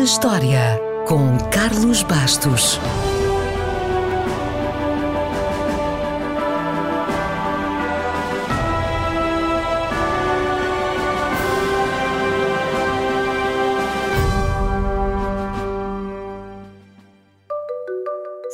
na História, com Carlos Bastos.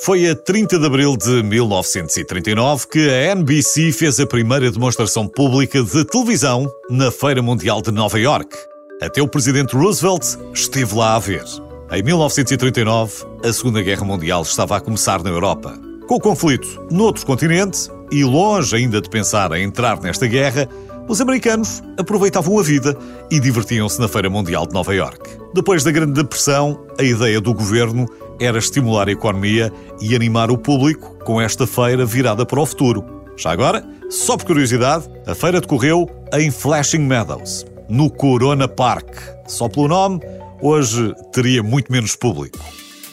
Foi a 30 de abril de 1939 que a NBC fez a primeira demonstração pública de televisão na Feira Mundial de Nova York. Até o presidente Roosevelt esteve lá a ver. Em 1939, a Segunda Guerra Mundial estava a começar na Europa. Com o conflito noutro continente e longe ainda de pensar em entrar nesta guerra, os americanos aproveitavam a vida e divertiam-se na Feira Mundial de Nova York. Depois da Grande Depressão, a ideia do governo era estimular a economia e animar o público com esta feira virada para o futuro. Já agora, só por curiosidade, a feira decorreu em Flashing Meadows, no Corona Park. Só pelo nome, hoje teria muito menos público.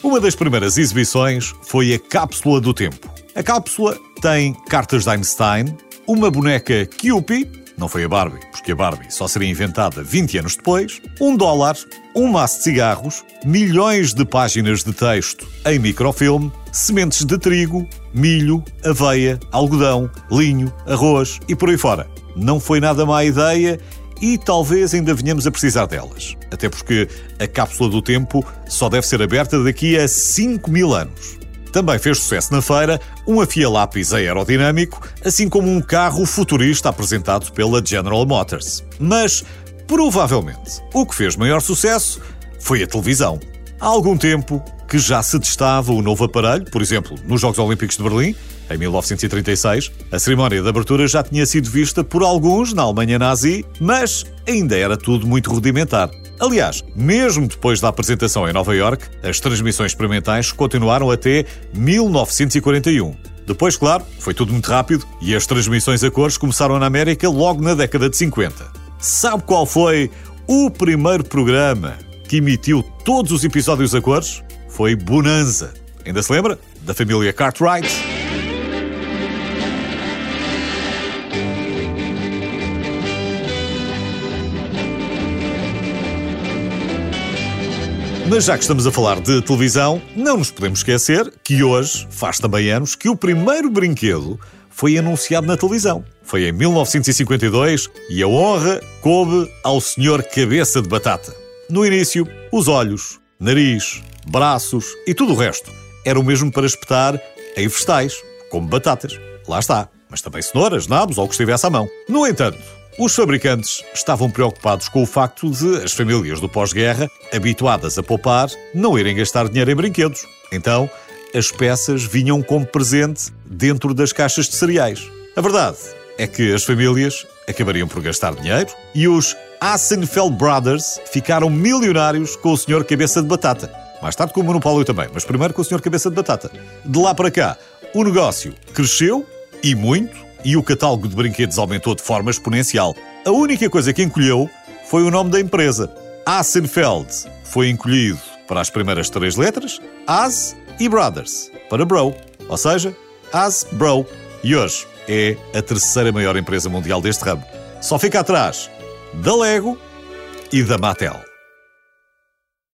Uma das primeiras exibições foi a Cápsula do Tempo. A cápsula tem cartas de Einstein, uma boneca Cupid não foi a Barbie, porque a Barbie só seria inventada 20 anos depois, um dólar, um maço de cigarros, milhões de páginas de texto em microfilme, sementes de trigo, milho, aveia, algodão, linho, arroz e por aí fora. Não foi nada má ideia e talvez ainda venhamos a precisar delas. Até porque a cápsula do tempo só deve ser aberta daqui a 5 mil anos. Também fez sucesso na feira um afia-lápis aerodinâmico, assim como um carro futurista apresentado pela General Motors. Mas, provavelmente, o que fez maior sucesso foi a televisão. Há algum tempo que já se testava o novo aparelho, por exemplo, nos Jogos Olímpicos de Berlim, em 1936. A cerimónia de abertura já tinha sido vista por alguns na Alemanha nazi, mas ainda era tudo muito rudimentar. Aliás, mesmo depois da apresentação em Nova York, as transmissões experimentais continuaram até 1941. Depois, claro, foi tudo muito rápido e as transmissões a cores começaram na América logo na década de 50. Sabe qual foi o primeiro programa que emitiu todos os episódios a cores? Foi Bonanza. Ainda se lembra? Da família Cartwright? Mas já que estamos a falar de televisão, não nos podemos esquecer que hoje faz também anos que o primeiro brinquedo foi anunciado na televisão. Foi em 1952 e a honra coube ao senhor Cabeça de Batata. No início, os olhos, nariz, braços e tudo o resto eram mesmo para espetar em vegetais, como batatas. Lá está. Mas também cenouras, nabos ou o que estivesse à mão. No entanto, os fabricantes estavam preocupados com o facto de as famílias do pós-guerra, habituadas a poupar, não irem gastar dinheiro em brinquedos. Então, as peças vinham como presente dentro das caixas de cereais. A verdade é que as famílias acabariam por gastar dinheiro e os Assenfeld Brothers ficaram milionários com o Sr. Cabeça de Batata. Mais tarde com o monopólio também, mas primeiro com o Sr. Cabeça de Batata. De lá para cá, o negócio cresceu e muito e o catálogo de brinquedos aumentou de forma exponencial. A única coisa que encolheu foi o nome da empresa. Assenfeld foi encolhido para as primeiras três letras, As e Brothers, para Bro, ou seja, As Bro. E hoje é a terceira maior empresa mundial deste ramo. Só fica atrás da Lego e da Mattel.